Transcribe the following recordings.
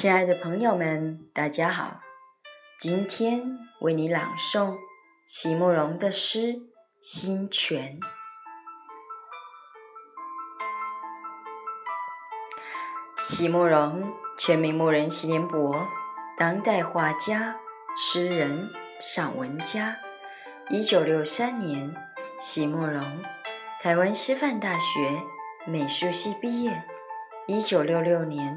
亲爱的朋友们，大家好！今天为你朗诵席慕容的诗《心泉》。席慕容，全名慕人席联博，当代画家、诗人、散文家。一九六三年，席慕容，台湾师范大学美术系毕业。一九六六年。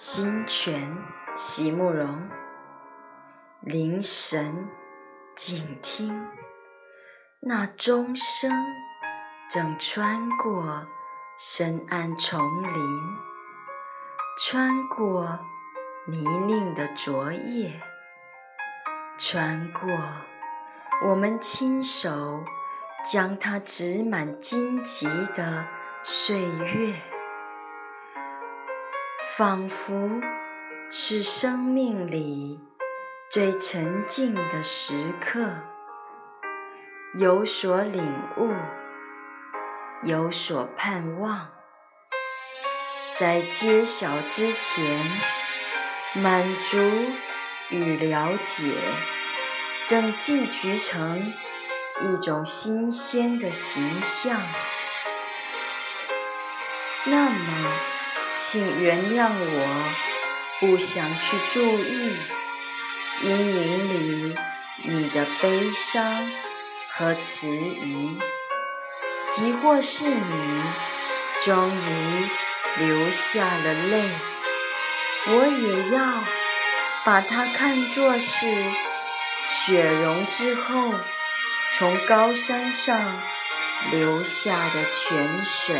心泉，席慕容。凝神静听，那钟声正穿过深暗丛林，穿过泥泞的昨夜，穿过我们亲手将它植满荆棘的岁月。仿佛是生命里最沉静的时刻，有所领悟，有所盼望，在揭晓之前，满足与了解正寄居成一种新鲜的形象，那么。请原谅我，不想去注意阴影里你的悲伤和迟疑，即或是你终于流下了泪，我也要把它看作是雪融之后从高山上流下的泉水。